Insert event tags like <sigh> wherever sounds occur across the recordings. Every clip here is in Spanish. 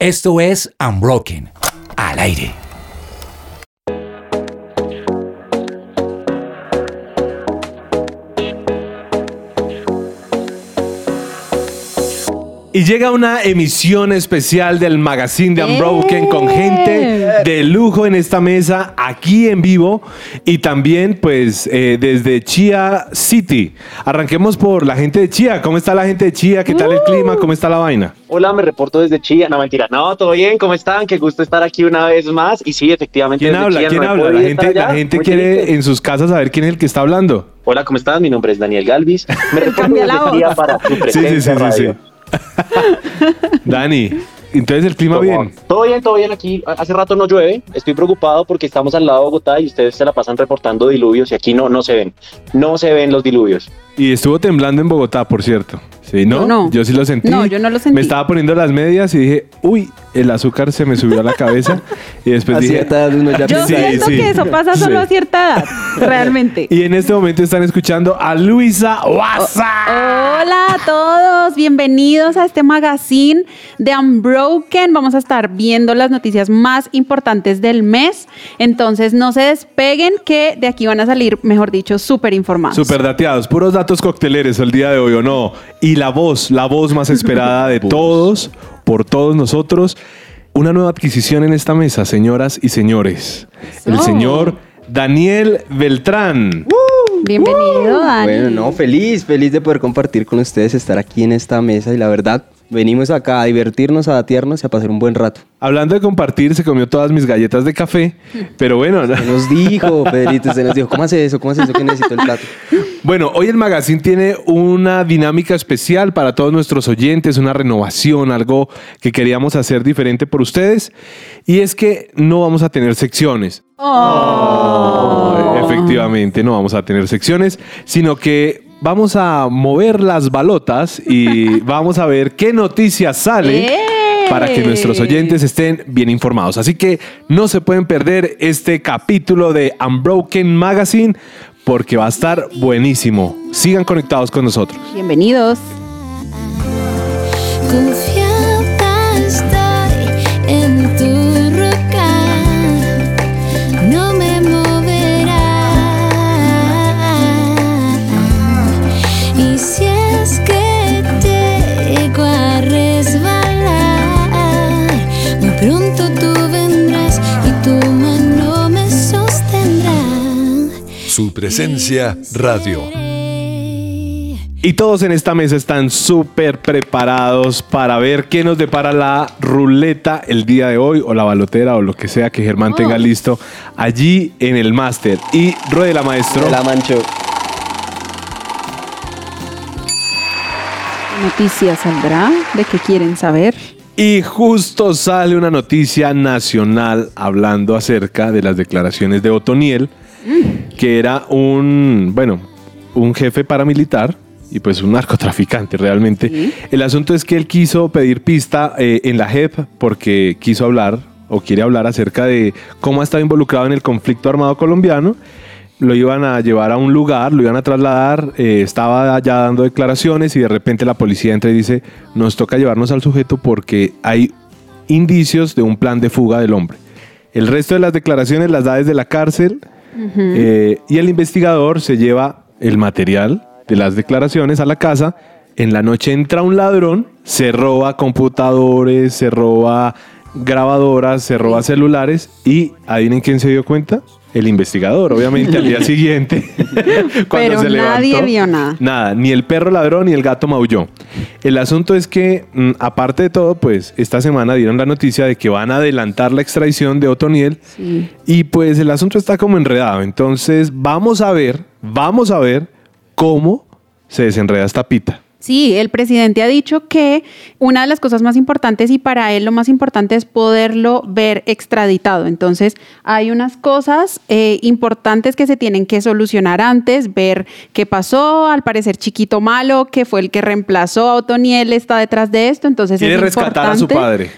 Esto es Unbroken, al aire. Y llega una emisión especial del magazine de Unbroken con gente de lujo en esta mesa, aquí en vivo y también pues eh, desde Chia City. Arranquemos por la gente de Chia. ¿Cómo está la gente de Chia? ¿Qué tal el clima? ¿Cómo está la vaina? Hola, me reporto desde Chía. No, mentira. No, todo bien. ¿Cómo están? Qué gusto estar aquí una vez más. Y sí, efectivamente. ¿Quién habla? ¿Quién habla? La gente, la gente quiere en sus casas saber quién es el que está hablando. Hola, ¿cómo estás? Mi nombre es Daniel Galvis. Me <laughs> reporto desde Chía para tu presencia sí, sí, sí, <laughs> Dani, entonces el clima bien. Todo bien, todo bien aquí. Hace rato no llueve. Estoy preocupado porque estamos al lado de Bogotá y ustedes se la pasan reportando diluvios y aquí no, no se ven. No se ven los diluvios. Y estuvo temblando en Bogotá, por cierto. Sí, ¿no? no. Yo sí lo sentí. No, yo no lo sentí. Me estaba poniendo las medias y dije, uy, el azúcar se me subió a la cabeza. y después a dije, cierta edad uno ya Yo Sí, siento sí. que eso pasa solo a cierta edad, <laughs> realmente. Y en este momento están escuchando a Luisa Waza. Hola a todos, bienvenidos a este magazine de Unbroken. Vamos a estar viendo las noticias más importantes del mes. Entonces no se despeguen que de aquí van a salir, mejor dicho, súper informados. Super dateados, puros datos cocteleres el día de hoy, ¿o no? Y la voz, la voz más esperada de <laughs> todos, por todos nosotros. Una nueva adquisición en esta mesa, señoras y señores. El señor Daniel Beltrán. Bienvenido, Dani. Bueno, no, feliz, feliz de poder compartir con ustedes, estar aquí en esta mesa y la verdad, venimos acá a divertirnos, a datearnos y a pasar un buen rato. Hablando de compartir, se comió todas mis galletas de café, pero bueno. Se nos dijo, <laughs> Pedrito, se nos dijo, ¿cómo hace eso? ¿Cómo hace eso que necesito el plato? Bueno, hoy el magazine tiene una dinámica especial para todos nuestros oyentes, una renovación, algo que queríamos hacer diferente por ustedes. Y es que no vamos a tener secciones. Efectivamente, no vamos a tener secciones, sino que vamos a mover las balotas y <laughs> vamos a ver qué noticias sale. ¡Eh! Para que nuestros oyentes estén bien informados. Así que no se pueden perder este capítulo de Unbroken Magazine porque va a estar buenísimo. Sigan conectados con nosotros. Bienvenidos. Su presencia radio. Y todos en esta mesa están súper preparados para ver qué nos depara la ruleta el día de hoy o la balotera o lo que sea que Germán tenga listo allí en el máster. Y ruede maestro. La mancho. Noticia saldrá de qué quieren saber. Y justo sale una noticia nacional hablando acerca de las declaraciones de Otoniel, que era un, bueno, un jefe paramilitar y pues un narcotraficante realmente. El asunto es que él quiso pedir pista eh, en la JEP porque quiso hablar o quiere hablar acerca de cómo ha estado involucrado en el conflicto armado colombiano. Lo iban a llevar a un lugar, lo iban a trasladar, eh, estaba ya dando declaraciones y de repente la policía entra y dice, nos toca llevarnos al sujeto porque hay indicios de un plan de fuga del hombre. El resto de las declaraciones las da desde la cárcel eh, y el investigador se lleva el material de las declaraciones a la casa. En la noche entra un ladrón, se roba computadores, se roba grabadoras, se roba celulares y adivinen quién se dio cuenta. El investigador, obviamente, al día <laughs> siguiente. cuando Pero se nadie levantó, vio nada. Nada, ni el perro ladrón ni el gato maulló. El asunto es que, mm, aparte de todo, pues esta semana dieron la noticia de que van a adelantar la extradición de Otoniel. Y pues el asunto está como enredado. Entonces, vamos a ver, vamos a ver cómo se desenreda esta pita. Sí, el presidente ha dicho que una de las cosas más importantes y para él lo más importante es poderlo ver extraditado. Entonces, hay unas cosas eh, importantes que se tienen que solucionar antes, ver qué pasó, al parecer Chiquito Malo, que fue el que reemplazó a Otoniel, está detrás de esto. Entonces, Quiere es rescatar a su padre.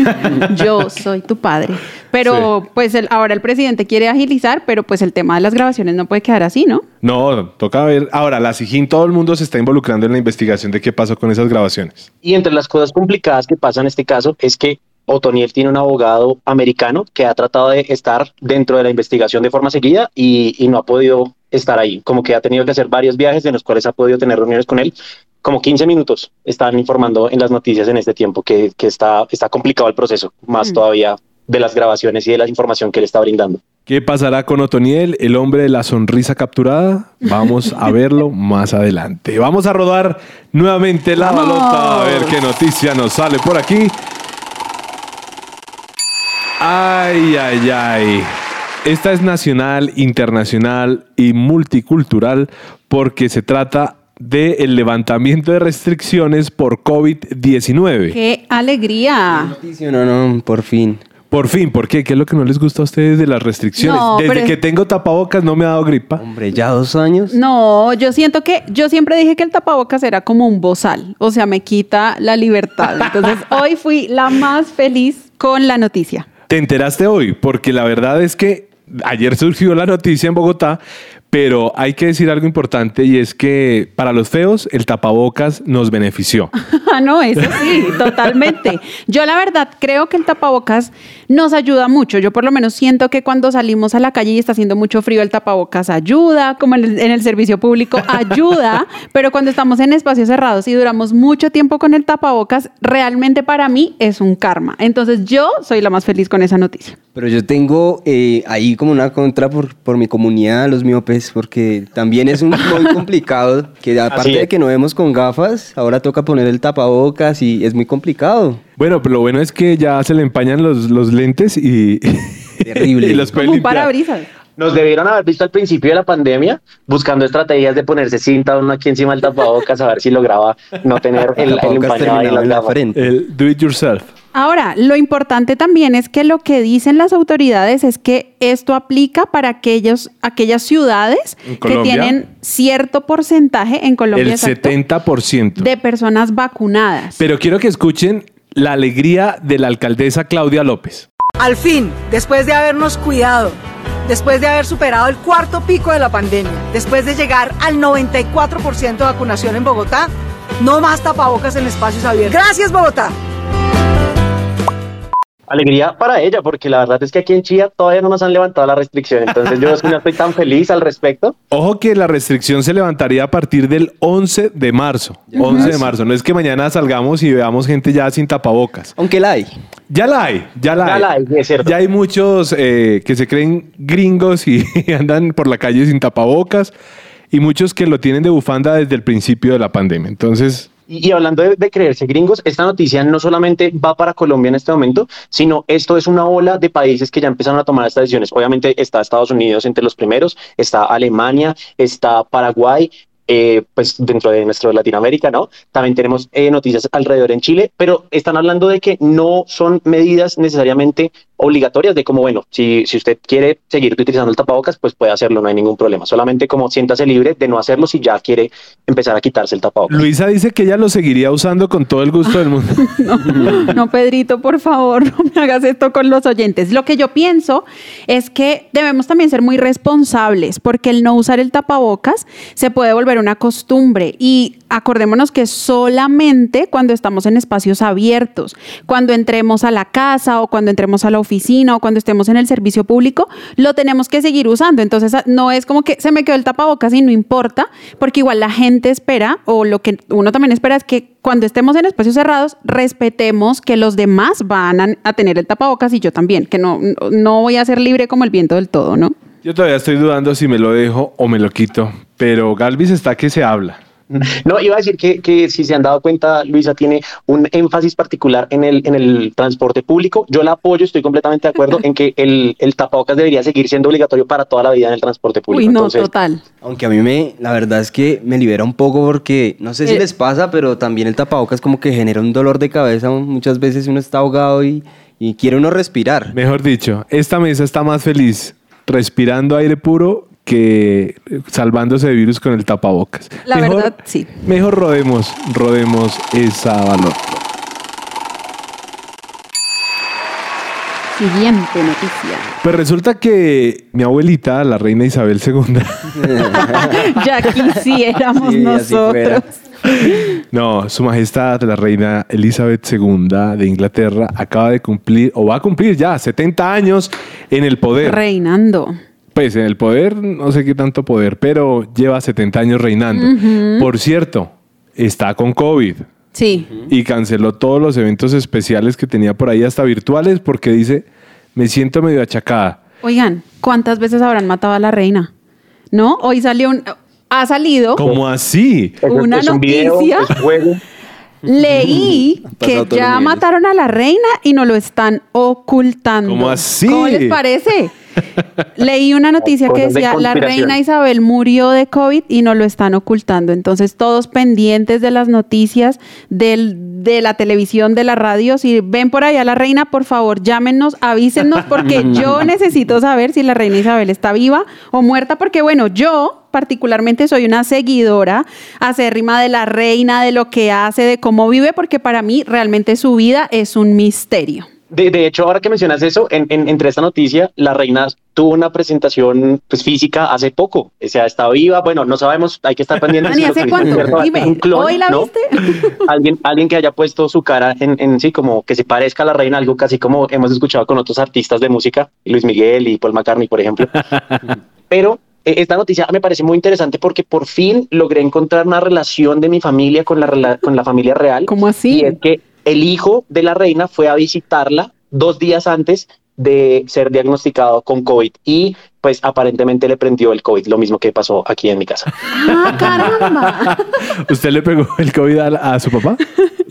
<laughs> Yo soy tu padre. Pero pues el- ahora el presidente quiere agilizar, pero pues el tema de las grabaciones no puede quedar así, ¿no? No, toca ver. Ahora, la SIGIN, todo el mundo se está involucrando en la investigación de qué pasó con esas grabaciones. Y entre las cosas complicadas que pasan en este caso es que Otoniel tiene un abogado americano que ha tratado de estar dentro de la investigación de forma seguida y, y no ha podido estar ahí, como que ha tenido que hacer varios viajes en los cuales ha podido tener reuniones con él. Como 15 minutos están informando en las noticias en este tiempo que, que está, está complicado el proceso, más Mm. todavía de las grabaciones y de la información que él está brindando. ¿Qué pasará con Otoniel, el hombre de la sonrisa capturada? Vamos a <laughs> verlo más adelante. Vamos a rodar nuevamente la balota a ver qué noticia nos sale por aquí. Ay, ay, ay. Esta es nacional, internacional y multicultural porque se trata del levantamiento de restricciones por COVID-19. ¡Qué alegría! Noticia, No, no, por fin. Por fin, ¿por qué? ¿Qué es lo que no les gusta a ustedes de las restricciones? No, Desde pero- que tengo tapabocas no me ha dado gripa. Hombre, ya dos años. No, yo siento que yo siempre dije que el tapabocas era como un bozal, o sea, me quita la libertad. Entonces, <laughs> hoy fui la más feliz con la noticia. Te enteraste hoy, porque la verdad es que ayer surgió la noticia en Bogotá, pero hay que decir algo importante y es que para los feos el tapabocas nos benefició. <laughs> Ah, no, eso sí, totalmente. Yo la verdad creo que el tapabocas nos ayuda mucho. Yo por lo menos siento que cuando salimos a la calle y está haciendo mucho frío, el tapabocas ayuda, como en el, en el servicio público ayuda, <laughs> pero cuando estamos en espacios cerrados y duramos mucho tiempo con el tapabocas, realmente para mí es un karma. Entonces yo soy la más feliz con esa noticia. Pero yo tengo eh, ahí como una contra por, por mi comunidad, los miopes, porque también es un muy <laughs> complicado, que aparte de que no vemos con gafas, ahora toca poner el tapabocas y es muy complicado. Bueno, pero lo bueno es que ya se le empañan los, los lentes y, <laughs> Terrible. y los pueden Como un parabrisas. Nos debieron haber visto al principio de la pandemia buscando estrategias de ponerse cinta uno aquí encima del tapabocas a ver si lograba no tener el, el empañado ahí en la frente. El do it yourself. Ahora, lo importante también es que lo que dicen las autoridades es que esto aplica para aquellos, aquellas ciudades ¿En que tienen cierto porcentaje en Colombia El exacto, 70%. de personas vacunadas. Pero quiero que escuchen la alegría de la alcaldesa Claudia López. Al fin, después de habernos cuidado, después de haber superado el cuarto pico de la pandemia, después de llegar al 94% de vacunación en Bogotá, no más tapabocas en espacios abiertos. Gracias, Bogotá. Alegría para ella, porque la verdad es que aquí en Chía todavía no nos han levantado la restricción, entonces yo no estoy tan feliz al respecto. Ojo que la restricción se levantaría a partir del 11 de marzo. 11 de marzo. No es que mañana salgamos y veamos gente ya sin tapabocas. Aunque la hay. Ya la hay, ya la Ya hay. la hay, es cierto. Ya hay muchos eh, que se creen gringos y <laughs> andan por la calle sin tapabocas y muchos que lo tienen de bufanda desde el principio de la pandemia. Entonces, Y, hablando de, de creerse gringos, esta noticia no solamente va para Colombia en este momento, sino esto es una ola de países que ya empezaron a tomar estas decisiones. Obviamente está Estados Unidos entre los primeros, está Alemania, está Paraguay, eh, pues dentro de nuestro Latinoamérica, ¿no? También tenemos eh, noticias alrededor en Chile, pero están hablando de que no son medidas necesariamente obligatorias de como, bueno, si, si usted quiere seguir utilizando el tapabocas, pues puede hacerlo, no hay ningún problema. Solamente como siéntase libre de no hacerlo si ya quiere empezar a quitarse el tapabocas. Luisa dice que ella lo seguiría usando con todo el gusto del mundo. <laughs> No, no, Pedrito, por favor, no me hagas esto con los oyentes. Lo que yo pienso es que debemos también ser muy responsables porque el no usar el tapabocas se puede volver una costumbre y acordémonos que solamente cuando estamos en espacios abiertos, cuando entremos a la casa o cuando entremos a la oficina o cuando estemos en el servicio público, lo tenemos que seguir usando. Entonces, a- no es como que se me quedó el tapabocas y no importa, porque igual la gente espera o lo que uno también espera es que cuando estemos en espacios cerrados, respetemos que los demás van a, tener el tapabocas y yo también, que no- no voy a ser libre como el viento del todo, ¿no? Yo todavía estoy dudando si me lo dejo o me lo quito, pero Galvis está que se habla. No, iba a decir que, que si se han dado cuenta, Luisa tiene un énfasis particular en el, en el transporte público. Yo la apoyo, estoy completamente de acuerdo en que el, el tapabocas debería seguir siendo obligatorio para toda la vida en el transporte público. Uy, no, Entonces, total. Aunque a mí me, la verdad es que me libera un poco porque no sé si Eh. les pasa, pero también el tapabocas como que genera un dolor de cabeza. Muchas veces uno está ahogado y, y quiere uno respirar. Mejor dicho, esta mesa está más feliz respirando aire puro que salvándose de virus con el tapabocas. La verdad, sí. Mejor rodemos, rodemos esa valor. Siguiente noticia. Pues resulta que mi abuelita, la reina Isabel II, <laughs> Ya quisiéramos Sí, nosotros. no, su majestad, la reina Elizabeth II de Inglaterra, acaba de cumplir, o va a cumplir ya, 70 años en el poder. Reinando. Pues en el poder, no sé qué tanto poder, pero lleva 70 años reinando. Por cierto, está con COVID Sí. y canceló todos los eventos especiales que tenía por ahí, hasta virtuales, porque dice, me siento medio achacada. Oigan, ¿cuántas veces habrán matado a la reina? ¿No? Hoy salió un... Ha salido, ¿Cómo así? Una es un video, noticia. leí <laughs> que ya mataron a la reina y no lo están ocultando. ¿Cómo así? ¿Cómo les parece? Leí una noticia que de decía, la reina Isabel murió de COVID y no lo están ocultando. Entonces, todos pendientes de las noticias, del, de la televisión, de la radio. Si ven por allá a la reina, por favor, llámenos, avísenos, porque <laughs> yo necesito saber si la reina Isabel está viva o muerta, porque bueno, yo particularmente soy una seguidora acérrima de la reina, de lo que hace, de cómo vive, porque para mí realmente su vida es un misterio. De, de hecho, ahora que mencionas eso, en, en- entre esta noticia, la reina tuvo una presentación pues, física hace poco. O sea, está viva. Bueno, no sabemos, hay que estar pendientes. <laughs> Si lo ¿hace cuánto? Dime, un clon, ¿hoy la ¿no? viste? <laughs> alguien, alguien que haya puesto su cara en, en sí, como que se parezca a la reina, algo casi como hemos escuchado con otros artistas de música, Luis Miguel y Paul McCartney, por ejemplo. <laughs> Pero eh, esta noticia me parece muy interesante porque por fin logré encontrar una relación de mi familia con la, con la familia real. ¿Cómo así? Y es que el hijo de la reina fue a visitarla dos días antes de ser diagnosticado con COVID y pues aparentemente le prendió el COVID, lo mismo que pasó aquí en mi casa. ¡Ah, caramba! <laughs> ¿Usted le pegó el COVID a, a su papá?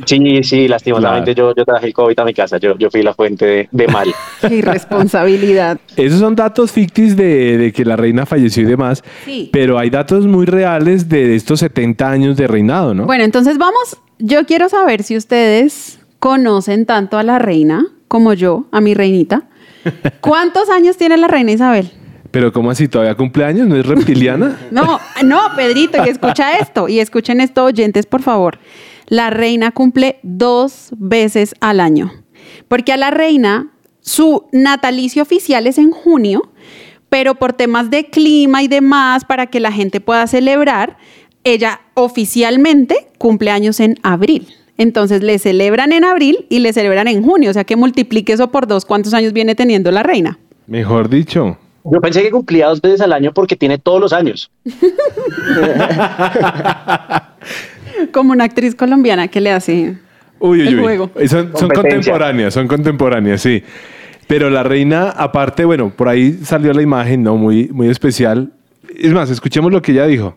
Sí, sí, lastimosamente yo, yo traje el COVID a mi casa, yo, yo fui la fuente de, de mal. ¡Qué irresponsabilidad! <laughs> Esos son datos fictis de, de que la reina falleció y demás, Sí. pero hay datos muy reales de estos 70 años de reinado, ¿no? Bueno, entonces vamos, yo quiero saber si ustedes conocen tanto a la reina como yo, a mi reinita. <laughs> ¿Cuántos años tiene la reina Isabel? Pero ¿cómo así? ¿Todavía cumpleaños? ¿No es reptiliana? <laughs> No, no, Pedrito, y escucha <laughs> esto, y escuchen esto, oyentes, por favor. La reina cumple dos veces al año, porque a la reina su natalicio oficial es en junio, pero por temas de clima y demás, para que la gente pueda celebrar, ella oficialmente cumple años en abril. Entonces le celebran en abril y le celebran en junio, o sea que multiplique eso por dos, ¿cuántos años viene teniendo la reina? Mejor dicho. Yo pensé que cumplía dos veces al año porque tiene todos los años. <laughs> Como una actriz colombiana que le hace Uy, uy, El uy. juego. Son, son contemporáneas, son contemporáneas, sí. Pero la reina, aparte, bueno, por ahí salió la imagen, ¿no? Muy, muy especial. Es más, escuchemos lo que ella dijo.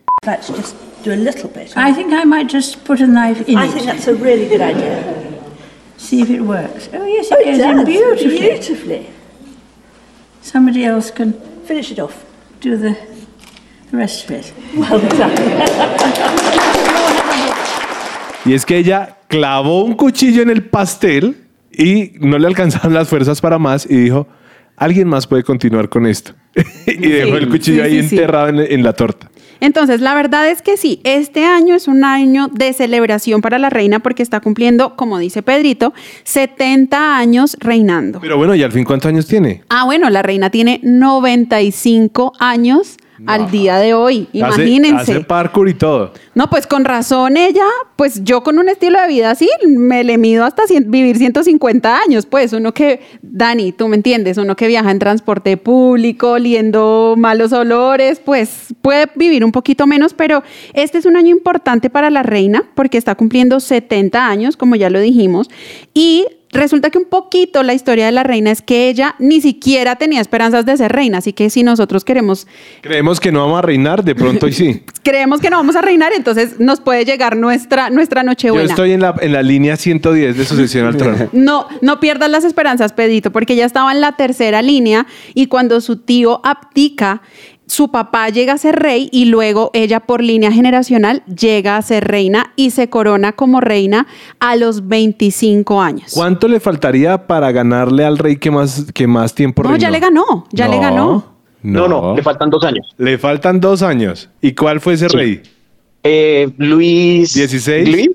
Do a little bit. I think I might just put a knife in I it. think that's a really good idea. See if it works. Oh yes, it Oh, goes it in beautifully. beautifully. Somebody else can Finish it off. do the, the rest of it. Well done. <laughs> Y es que ella clavó un cuchillo en el pastel y no le alcanzaron las fuerzas para más y dijo, alguien más puede continuar con esto. <laughs> y dejó el cuchillo sí, ahí sí, sí. enterrado en, en la torta. Entonces, la verdad es que sí, este año es un año de celebración para la reina porque está cumpliendo, como dice Pedrito, 70 años reinando. Pero bueno, ¿y al fin cuántos años tiene? Ah, bueno, la reina tiene 95 años al día de hoy, Hace- imagínense. Hace, parkour y todo. No, pues con razón ella, pues yo con un estilo de vida así, me le mido hasta cien- vivir 150 años, pues uno que, Dani, tú me entiendes, uno que viaja en transporte público, oliendo malos olores, pues puede vivir un poquito menos, pero este es un año importante para la reina porque está cumpliendo 70 años, como ya lo dijimos, y resulta que un poquito la historia de la reina es que ella ni siquiera tenía esperanzas de ser reina, así que si nosotros queremos Creemos que no vamos a reinar, de pronto y sí. <laughs> creemos que no vamos a reinar, entonces nos puede llegar nuestra, nuestra Yo Nochebuena. estoy en la, en la línea 110 de sucesión al trono. <laughs> No, no pierdas las esperanzas, Pedrito, porque ella estaba en la tercera línea y cuando su tío abdica, su papá llega a ser rey y luego ella por línea generacional llega a ser reina y se corona como reina a los 25 años. ¿Cuánto le faltaría para ganarle al rey que más, que más tiempo No, reinó? ya le ganó, ya le No, ganó. No, no, le faltan dos años. Le faltan dos años. ¿Y cuál fue ese rey? Eh, Luis. ¿16? Luis.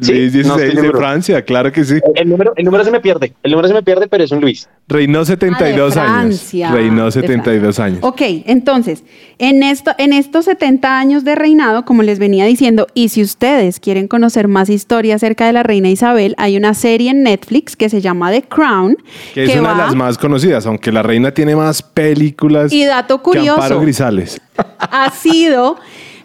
Sí, Luis no estoy XVI de. Francia, claro que sí. El número, el número se me pierde, el número se me pierde, pero es un Luis. Reinó 72 Ah, años. Francia, Reinó de 72 años. Ok, entonces, en, esto, en estos 70 años de reinado, como les venía diciendo, y si ustedes quieren conocer más historia acerca de la reina Isabel, hay una serie en Netflix que se llama The Crown. Que es una de las más conocidas, aunque la reina tiene más películas Y dato que curioso. Amparo Grisales. ha sido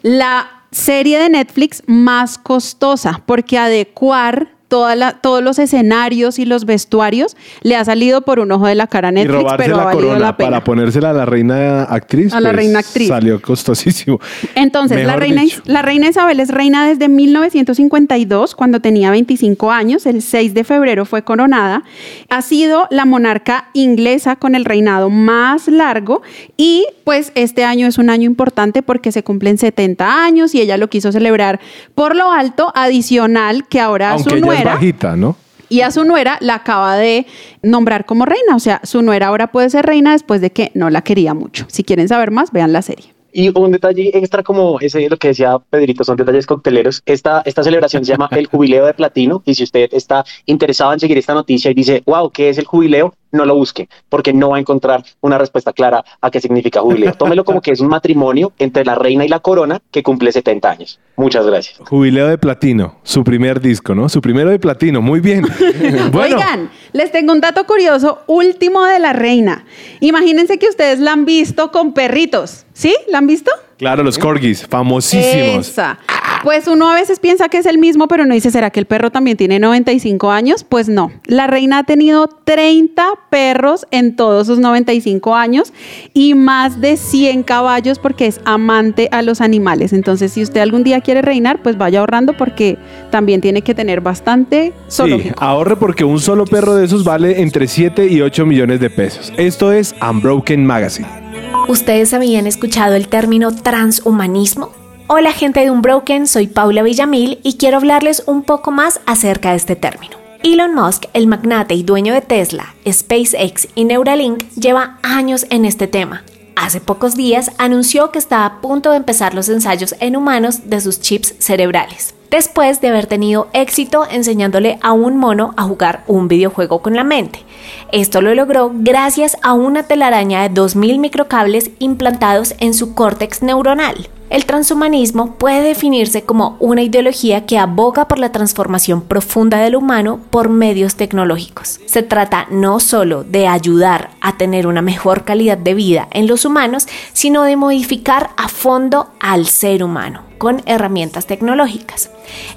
la serie de Netflix más costosa porque adecuar toda la- todos los escenarios y los vestuarios le ha salido por un ojo de la cara a Y Netflix, robarse pero ha la valido corona la pena. para ponérsela a la reina actriz. pues, A la reina actriz. Salió costosísimo. Entonces, la reina, dicho. la reina Isabel es reina desde 1952, cuando tenía 25 años. El 6 de febrero fue coronada. Ha sido la monarca inglesa con el reinado más largo y pues este año es un año importante porque se cumplen 70 años y ella lo quiso celebrar por lo alto, adicional que ahora Aunque su es nuera... bajita, ¿no? Y a su nuera la acaba de nombrar como reina. O sea, su nuera ahora puede ser reina después de que no la quería mucho. Si quieren saber más, vean la serie. Y un detalle extra como ese, lo que decía Pedrito, son detalles cocteleros. Esta, esta celebración se llama el <laughs> Jubileo de Platino y si usted está interesado en seguir esta noticia y dice, wow, ¿qué es el jubileo? No lo busque, porque no va a encontrar una respuesta clara a qué significa jubileo. <laughs> Tómelo como que es un matrimonio entre la reina y la corona que cumple 70 años. Muchas gracias. Jubileo de Platino, su primer disco, ¿no? Su primero de Platino, muy bien. <laughs> bueno, Oigan, les tengo un dato curioso, último de la reina. Imagínense que ustedes la han visto con perritos. ¿Sí? ¿La han visto? claro, los corgis, famosísimos. Esa. Pues uno a veces piensa que es el mismo, pero no dice, ¿será que el perro también tiene 95 años? Pues no. La reina ha tenido 30 perros en todos sus 95 años y más de 100 caballos porque es amante a los animales. Entonces, si usted algún día quiere reinar, pues vaya ahorrando porque también tiene que tener bastante Sí, zoológico. ahorre porque un solo perro de esos vale entre 7 y 8 millones de pesos. Esto es Unbroken Magazine. ¿Ustedes habían escuchado el término transhumanismo? Hola gente de Unbroken, soy Paula Villamil y quiero hablarles un poco más acerca de este término. Elon Musk, el magnate y dueño de Tesla, SpaceX y Neuralink, lleva años en este tema. Hace pocos días anunció que está a punto de empezar los ensayos en humanos de sus chips cerebrales, después de haber tenido éxito enseñándole a un mono a jugar un videojuego con la mente. Esto lo logró gracias a una telaraña de 2.000 microcables implantados en su córtex neuronal. El transhumanismo puede definirse como una ideología que aboga por la transformación profunda del humano por medios tecnológicos. Se trata no solo de ayudar a tener una mejor calidad de vida en los humanos, sino de modificar a fondo al ser humano con herramientas tecnológicas.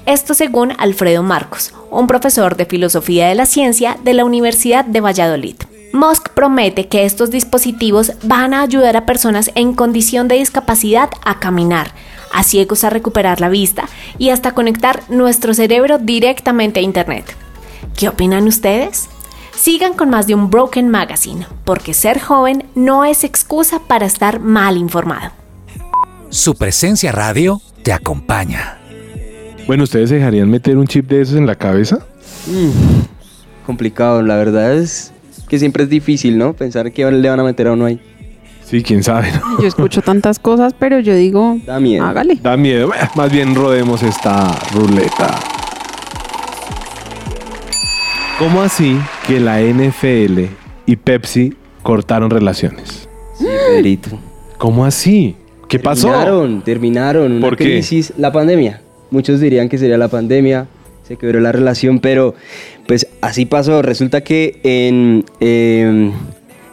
Esto según Alfredo Marcos, un profesor de filosofía de la ciencia de la Universidad de Valladolid. Musk promete que estos dispositivos van a ayudar a personas en condición de discapacidad a caminar, a ciegos a recuperar la vista y hasta conectar nuestro cerebro directamente a Internet. ¿Qué opinan ustedes? Sigan con más de un Broken Magazine, porque ser joven no es excusa para estar mal informado. Su presencia radio te acompaña. Bueno, ¿ustedes se dejarían meter un chip de esos en la cabeza? Mm, complicado, la verdad es que siempre es difícil, ¿no? Pensar que le van a meter a uno ahí. Sí, quién sabe. ¿no? Yo escucho tantas cosas, pero yo digo, Da miedo. hágale. Da miedo. Más bien rodemos esta ruleta. ¿Cómo así que la NFL y Pepsi cortaron relaciones? Sí, Pedrito. ¿Cómo así? ¿Qué pasó? Terminaron, terminaron. Una ¿Por qué? crisis, la pandemia. Muchos dirían que sería la pandemia, se quebró la relación, pero pues así pasó. Resulta que en eh,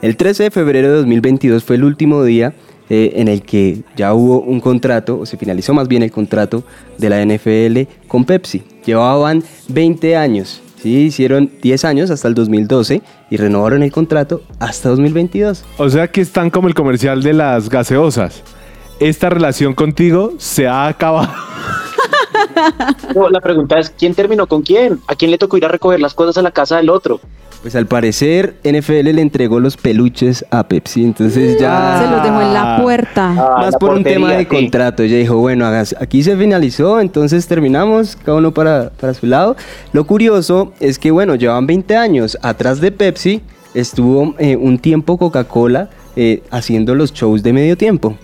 el 13 de febrero de 2022 fue el último día eh, en el que ya hubo un contrato, o se finalizó más bien el contrato de la NFL con Pepsi. Llevaban 20 años. Sí, hicieron 10 años hasta el 2012 y renovaron el contrato hasta 2022. O sea que están como el comercial de las gaseosas. Esta relación contigo se ha acabado. <laughs> No, la pregunta es, ¿quién terminó con quién? ¿A quién le tocó ir a recoger las cosas a la casa del otro? Pues al parecer NFL le entregó los peluches a Pepsi, entonces ya... Se los dejó en la puerta. Ah, Más la por un tema de sí. contrato. Ella dijo, bueno, hagas- aquí se finalizó, entonces terminamos, cada uno para, para su lado. Lo curioso es que, bueno, llevan 20 años. Atrás de Pepsi estuvo eh, un tiempo Coca-Cola eh, haciendo los shows de medio tiempo.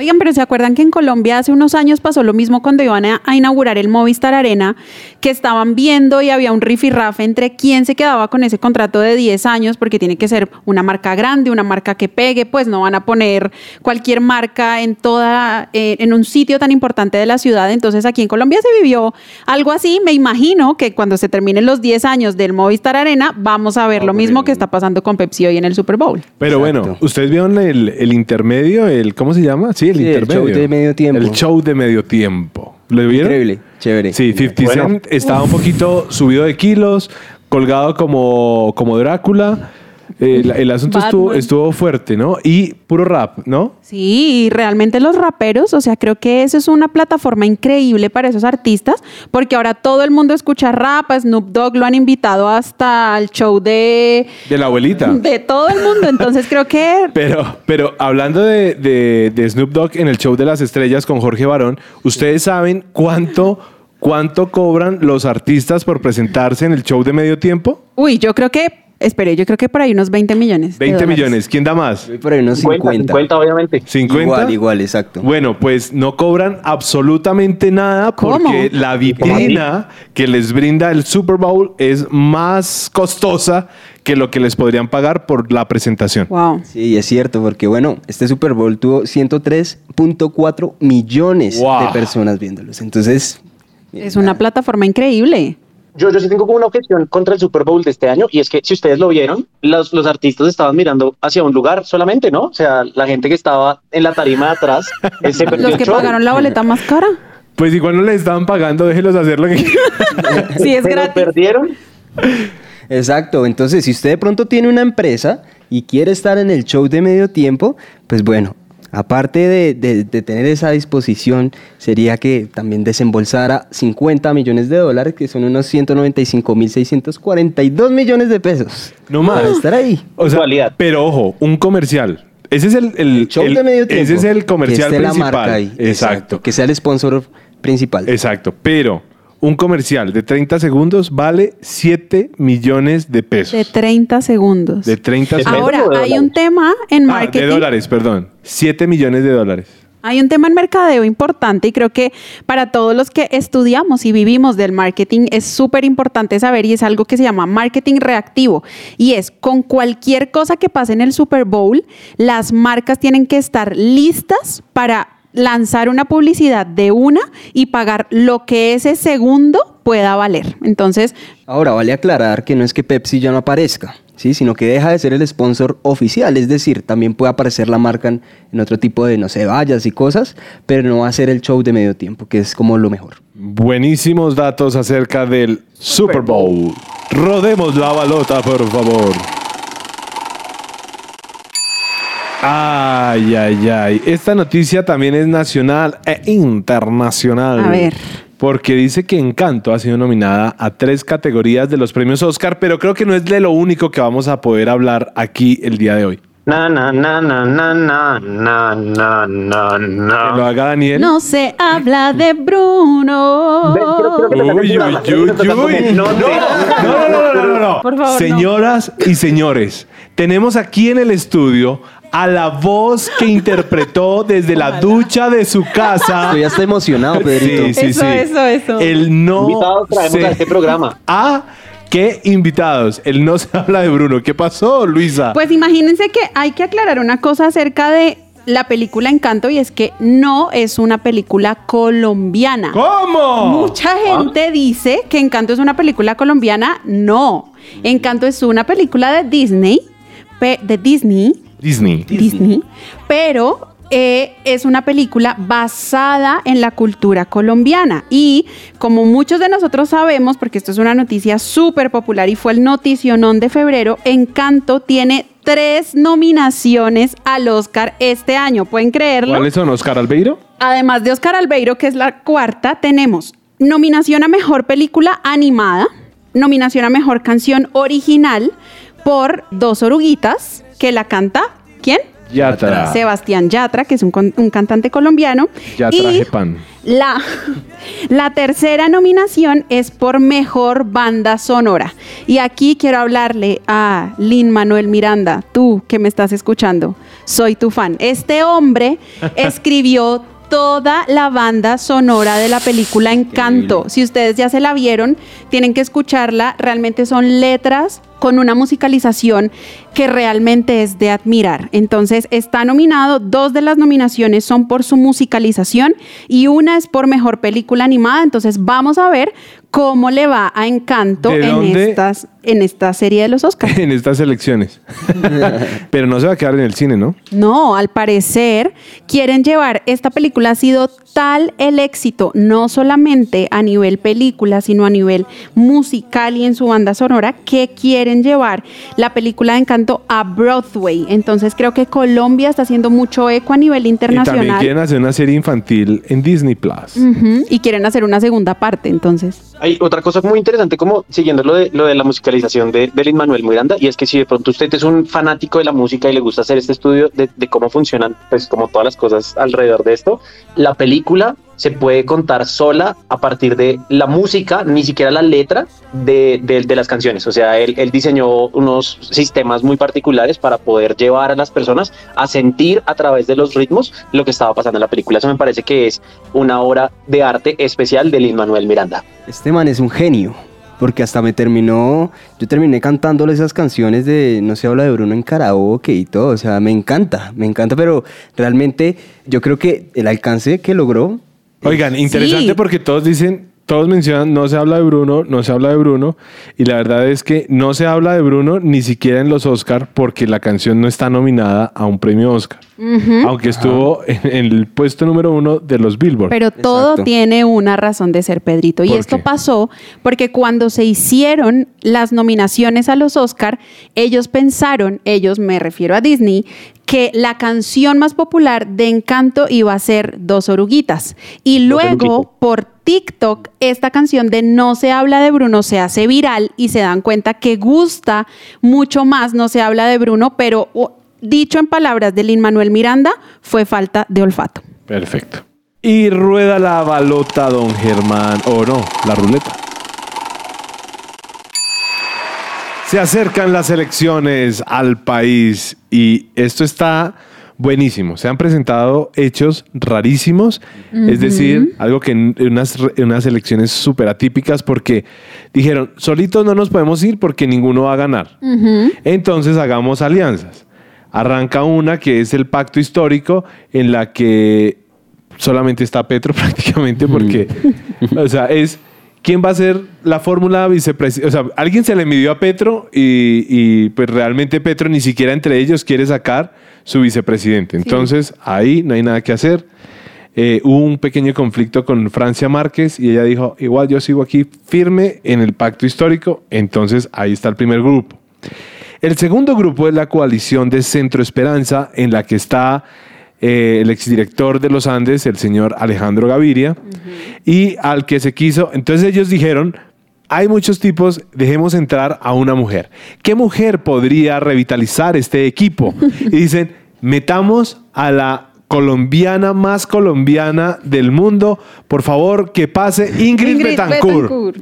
Oigan, pero ¿se acuerdan que en Colombia hace unos años pasó lo mismo cuando iban a, a inaugurar el Movistar Arena? Que estaban viendo y había un rifirrafe entre quién se quedaba con ese contrato de 10 años, porque tiene que ser una marca grande, una marca que pegue, pues no van a poner cualquier marca en toda, eh, en un sitio tan importante de la ciudad. Entonces aquí en Colombia se vivió algo así. Me imagino que cuando se terminen los 10 años del Movistar Arena, vamos a ver lo mismo que está pasando con Pepsi hoy en el Super Bowl. Pero bueno, ¿ustedes vieron el, el intermedio? El, ¿Cómo se llama? Sí, el Sí, el intermedio. show de medio tiempo. El show de medio tiempo. ¿Lo vieron? Increíble, chévere. Sí, 50 Bueno. Cent estaba un poquito subido de kilos, colgado como, como Drácula. El, el asunto estuvo fuerte, ¿no? Y puro rap, ¿no? Sí, y realmente los raperos, o sea, creo que eso es una plataforma increíble para esos artistas, porque ahora todo el mundo escucha rap, a Snoop Dogg lo han invitado hasta el show de, De la abuelita. de todo el mundo, entonces creo que <laughs> Pero, pero hablando de, de- de Snoop Dogg en el show de las estrellas con Jorge Barón, ¿ustedes saben cuánto, cuánto cobran los artistas por presentarse en el show de medio tiempo? Uy, yo creo que, espere, yo creo que por ahí unos 20 millones. de 20 dólares. millones. ¿Quién da más? Por ahí unos 50, 50. 50 obviamente. ¿50? Igual, igual, exacto. Bueno, pues no cobran absolutamente nada ¿Cómo? porque la vitrina que les brinda el Super Bowl es más costosa que lo que les podrían pagar por la presentación. Wow. Sí, es cierto, porque bueno, este Super Bowl tuvo 103.4 millones Wow. de personas viéndolos. Entonces, Es una plataforma increíble. Yo, yo sí tengo como una objeción contra el Super Bowl de este año y es que si ustedes lo vieron, los, los artistas estaban mirando hacia un lugar solamente, ¿no? O sea, la gente que estaba en la tarima de atrás, <laughs> él se perdió Los el que show. pagaron la boleta más cara. Pues igual no les estaban pagando, déjenlos hacer lo que <laughs> quieran. Sí, es gratis. perdieron. exacto. Entonces, si usted de pronto tiene una empresa y quiere estar en el show de medio tiempo, pues bueno, aparte de, de- de tener esa disposición, sería que también desembolsara 50 millones de dólares, que son unos 195.642 millones de pesos. No más. Para estar ahí. O sea, pero ojo, un comercial. Ese es el, el- show el- de medio tiempo. Ese es el comercial que esté principal. la marca ahí. Exacto. Que sea el sponsor principal. Exacto. Pero un comercial de 30 segundos vale 7 millones de pesos. De 30 segundos. De 30 De segundos. Ahora, ¿o de hay un tema en Ah, de marketing. dólares, perdón. 7 millones de dólares. Hay un tema en mercadeo importante y creo que para todos los que estudiamos y vivimos del marketing es súper importante saber y es algo que se llama marketing reactivo. Y es con cualquier cosa que pase en el Super Bowl, las marcas tienen que estar listas para lanzar una publicidad de una y pagar lo que ese segundo pueda valer. Entonces, Ahora, vale aclarar que no es que Pepsi ya no aparezca, ¿sí? sino que deja de ser el sponsor oficial, es decir, también puede aparecer la marca en, en otro tipo de, no sé, vallas y cosas, pero no va a ser el show de medio tiempo, que es como lo mejor. Buenísimos datos acerca del Super Bowl. Rodemos la balota, por favor. Ay, ay, ay. Esta noticia también es nacional e internacional. A ver. Porque dice que Encanto ha sido nominada a tres categorías de los premios Oscar, pero creo que no es de lo único que vamos a poder hablar aquí el día de hoy. Na, na, na, na, na, na, na, na, na, Que lo haga Daniel. no se habla de Bruno. Uy, uy, uy, uy. No, no, no, no, no, no, no. Por favor, no. Señoras y señores, tenemos aquí en el estudio a la voz que interpretó desde la ducha de su casa. Estoy hasta emocionado, Pedrito. Sí, sí, Eso, sí. eso, eso. El no. Invitados traemos se- a este programa. <laughs> Ah, qué invitados. El no se habla de Bruno. ¿Qué pasó, Luisa? Pues imagínense que hay que aclarar una cosa acerca de la película Encanto y es que no es una película colombiana. ¿Cómo? Mucha gente dice que Encanto es una película colombiana. No. Encanto es una película de Disney, de Disney, Disney. Disney, pero eh, es una película basada en la cultura colombiana. Y como muchos de nosotros sabemos, porque esto es una noticia súper popular y fue el noticionón de febrero, Encanto tiene tres nominaciones al Oscar este año. ¿Pueden creerlo? ¿Cuáles son? ¿Oscar Albeiro? Además de Oscar Albeiro, que es la cuarta, tenemos nominación a Mejor Película Animada, nominación a Mejor Canción Original por Dos Oruguitas, que la canta, ¿quién? Yatra. Sebastián Yatra, que es un, un cantante colombiano. Ya y traje pan. La, la tercera nominación es por mejor banda sonora. Y aquí quiero hablarle a Lin Manuel Miranda, tú que me estás escuchando, soy tu fan. Este hombre <laughs> escribió toda la banda sonora de la película Encanto. Si ustedes ya se la vieron, tienen que escucharla. Realmente son letras con una musicalización que realmente es de admirar. Entonces está nominado, dos de las nominaciones son por su musicalización y una es por mejor película animada. Entonces vamos a ver cómo le va a Encanto ¿De en, estas, en esta serie de los Oscars. <laughs> en estas elecciones. <laughs> Pero no se va a quedar en el cine, ¿no? No, al parecer quieren llevar, esta película ha sido tal el éxito, no solamente a nivel película, sino a nivel musical y en su banda sonora, que quieren llevar la película de Encanto a Broadway. Entonces creo que Colombia está haciendo mucho eco a nivel Y también internacional. quieren hacer una serie infantil en Disney Plus. Y quieren hacer una segunda parte, entonces. Hay otra cosa muy interesante, como siguiendo lo de, lo de la musicalización de, Lin Manuel Miranda, y es que si de pronto usted es un fanático de la música y le gusta hacer este estudio de, cómo funcionan, pues como todas las cosas alrededor de esto, la película se puede contar sola a partir de la música, ni siquiera la letra de las canciones. O sea, él, él diseñó unos sistemas muy particulares para poder llevar a las personas a sentir a través de los ritmos lo que estaba pasando en la película. Eso me parece que es una obra de arte especial de Lin Manuel Miranda. Este man es un genio. Porque hasta me terminó, yo terminé cantándole esas canciones de No se habla de Bruno en karaoke y todo. O sea, me encanta, me encanta, pero realmente yo creo que el alcance que logró. Oigan, interesante Sí. porque todos dicen, todos mencionan, no se habla de Bruno, no se habla de Bruno, y la verdad es que no se habla de Bruno ni siquiera en los Oscar porque la canción no está nominada a un premio Oscar, aunque estuvo en, en el puesto número uno de los Billboard. Pero todo Exacto. tiene una razón de ser, Pedrito. Y ¿Por esto qué? pasó porque cuando se hicieron las nominaciones a los Oscar, ellos pensaron, ellos me refiero a Disney, que la canción más popular de Encanto iba a ser Dos Oruguitas. Y luego, por TikTok, esta canción de No se habla de Bruno se hace viral y se dan cuenta que gusta mucho más No se habla de Bruno, pero dicho en palabras de Lin Manuel Miranda, fue falta de olfato. Perfecto. Y rueda la balota, don Germán, o no, la ruleta. Se acercan las elecciones al país y esto está buenísimo. Se han presentado hechos rarísimos, es decir, algo que en unas, en unas elecciones súper atípicas porque dijeron, solitos no nos podemos ir porque ninguno va a ganar. Entonces hagamos alianzas. Arranca una que es el pacto histórico en la que solamente está Petro <laughs> prácticamente porque, o sea, es quién va a ser la fórmula vicepresidente. O sea, alguien se le midió a Petro y, y, pues realmente Petro ni siquiera entre ellos quiere sacar su vicepresidente. Entonces ahí no hay nada que hacer. Eh, hubo un pequeño conflicto con Francia Márquez y ella dijo, igual yo sigo aquí firme en el pacto histórico. Entonces ahí está el primer grupo. El segundo grupo es la coalición de Centro Esperanza, en la que está eh, el exdirector de los Andes, el señor Alejandro Gaviria, y al que se quiso. Entonces ellos dijeron: hay muchos tipos, dejemos entrar a una mujer. ¿Qué mujer podría revitalizar este equipo? Y dicen: metamos a la colombiana más colombiana del mundo. Por favor, que pase Ingrid, Ingrid Betancourt. Betancourt.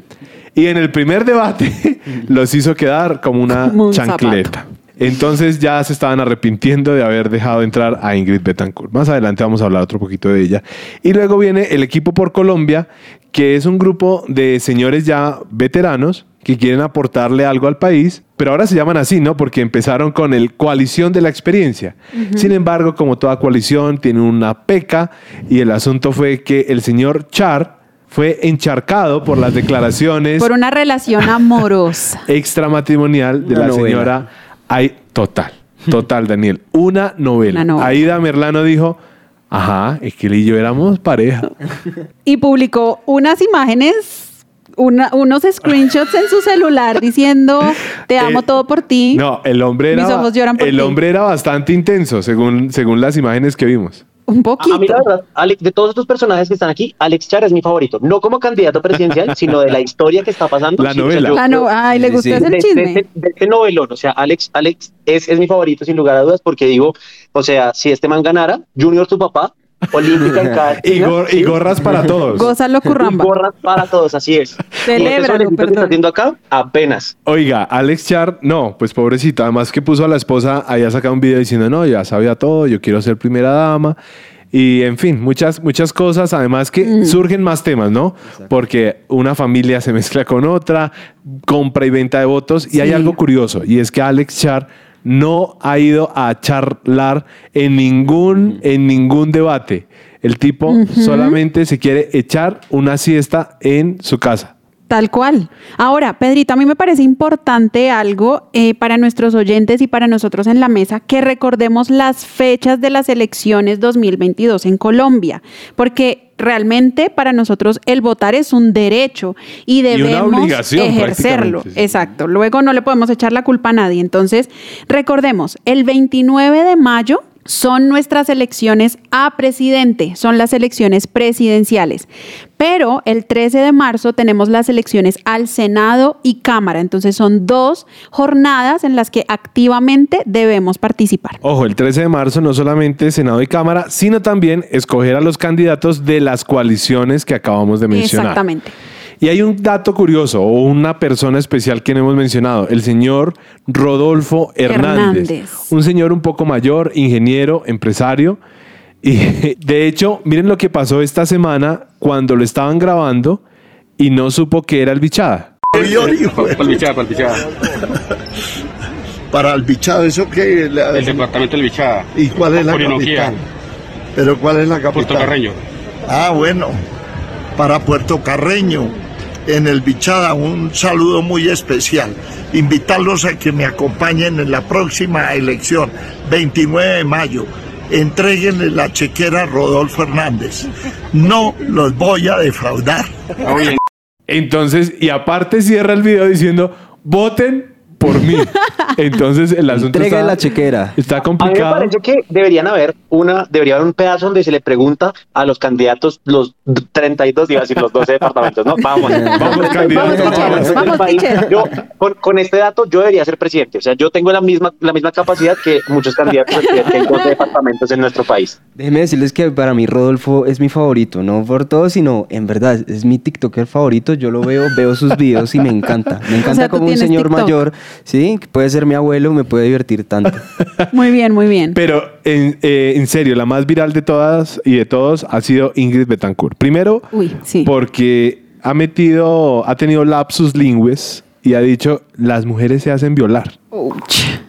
Y en el primer debate <laughs> los hizo quedar como una Como un chancleta. Entonces ya se estaban arrepintiendo de haber dejado entrar a Ingrid Betancourt. Más adelante vamos a hablar otro poquito de ella. Y luego viene el equipo por Colombia, que es un grupo de señores ya veteranos que quieren aportarle algo al país, pero ahora se llaman así, ¿no? Porque empezaron con el coalición de la experiencia. Sin embargo, como toda coalición, tiene una peca y el asunto fue que el señor Char fue encharcado por las declaraciones Por una relación amorosa. <laughs> extramatrimonial de Una la novela. señora Ay, total, <laughs> total, Daniel. Una novela. Una novela. Aida Merlano dijo, ajá, es que él y yo éramos pareja. Y publicó unas imágenes, una- unos screenshots en su celular diciendo, te <laughs> amo Eh, todo por ti. No, el hombre era, Mis ojos lloran por el ti. hombre era bastante intenso, según, según las imágenes que vimos. Un A poquito. mí, la verdad, Alex, de todos estos personajes que están aquí, Alex Char es mi favorito. No como candidato presidencial, sino de la historia que está pasando. La Sí, o sea, novela. yo- La no- ay, le Sí, gustó sí. ese de, chisme. de este, de este novelón. O sea, Alex, Alex es, es mi favorito sin lugar a dudas porque digo, o sea, si este man ganara, Junior, tu papá, olímpica en <laughs> cada Y, gor- y gorras para todos. Gózalo, Y curramba. gorras para todos, así es. <laughs> ¿Y que perdón. está haciendo acá? Apenas. Oiga, Alex Char, no, pues pobrecito, además que puso a la esposa, había sacado un video diciendo, no, ya sabía todo, yo quiero ser primera dama. Y en fin, muchas, muchas cosas, además que surgen más temas, ¿no? Porque una familia se mezcla con otra, compra y venta de votos, y hay algo curioso, y es que Alex Char no ha ido a charlar en ningún, en ningún debate. El tipo solamente se quiere echar una siesta en su casa. Tal cual. Ahora, Pedrito, a mí me parece importante algo eh, para nuestros oyentes y para nosotros en la mesa, que recordemos las fechas de las elecciones 2022 en Colombia, porque realmente para nosotros el votar es un derecho y debemos ejercerlo. sí. Exacto. Luego no le podemos echar la culpa a nadie. Entonces, recordemos, el 29 de mayo son nuestras elecciones a presidente, son las elecciones presidenciales. Pero el 13 de marzo tenemos las elecciones al Senado y Cámara. Entonces son dos jornadas en las que activamente debemos participar. Ojo, el 13 de marzo no solamente Senado y Cámara, sino también escoger a los candidatos de las coaliciones que acabamos de mencionar. Exactamente. Y hay un dato curioso o una persona especial que no hemos mencionado, el señor Rodolfo Hernández, Hernández. un señor un poco mayor, ingeniero, empresario. Y <laughs> de hecho, miren lo que pasó esta semana cuando lo estaban grabando y no supo que era el bichada. Para el bichado, ¿eso qué? El departamento del Bichada. ¿Y cuál es la capital? ¿Pero cuál es la capital? Puerto Carreño. Ah, bueno. Para Puerto Carreño, en el Bichada, un saludo muy especial. Invitarlos a que me acompañen en la próxima elección, 29 de mayo. Entréguenle la chequera a Rodolfo Hernández. No los voy a defraudar. Entonces, y aparte cierra el video diciendo, voten por mí. <laughs> Entonces el asunto Entrega está, la chequera. está A mí me complicado. parece que deberían haber una, debería haber un pedazo donde se le pregunta a los candidatos, los 32, iba a decir los 12 departamentos, ¿no? Vamos, <laughs> Vamos, candidatos, vamos, vamos. vamos. Yo, con, con este dato, yo debería ser presidente. O sea, yo tengo la misma, la misma capacidad que muchos candidatos que hay 12 departamentos en nuestro país. Déjeme decirles que para mí Rodolfo es mi favorito, no por todo, sino en verdad es mi TikToker favorito. Yo lo veo, veo sus videos y me encanta. Me encanta sea, como un señor TikTok. mayor, sí, que puede ser mi abuelo, me puede divertir tanto. <laughs> Muy bien, muy bien. Pero en, eh, en serio, la más viral de todas y de todos ha sido Ingrid Betancourt. Primero, Uy, sí. porque ha metido, ha tenido lapsus lingües y ha dicho las mujeres se hacen violar.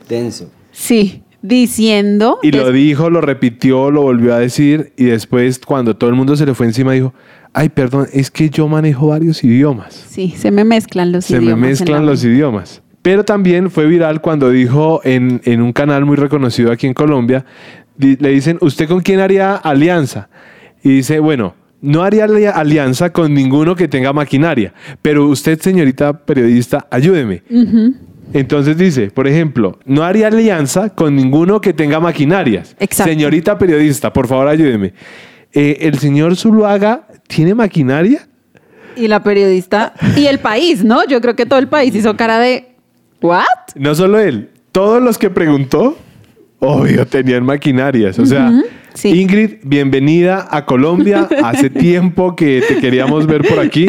Denso. Sí, diciendo. Y lo dijo, lo repitió, lo volvió a decir y después cuando todo el mundo se le fue encima dijo, ay, perdón, es que yo manejo varios idiomas. Sí, se me mezclan los Se idiomas. me en mezclan la los mente. idiomas. Pero también fue viral cuando dijo en, en un canal muy reconocido aquí en Colombia, di- le dicen, ¿usted con quién haría alianza? Y dice, bueno, no haría ali- alianza con ninguno que tenga maquinaria, pero usted, señorita periodista, ayúdeme. Entonces dice, por ejemplo, no haría alianza con ninguno que tenga maquinarias. Exacto. Señorita periodista, por favor, ayúdeme. Eh, ¿El señor Zuluaga tiene maquinaria? Y la periodista. Y el país, ¿no? Yo creo que todo el país hizo cara de. ¿What? No solo él, todos los que preguntó, obvio, tenían maquinarias. O sea, sí. Ingrid, bienvenida a Colombia. <laughs> Hace tiempo que te queríamos ver por aquí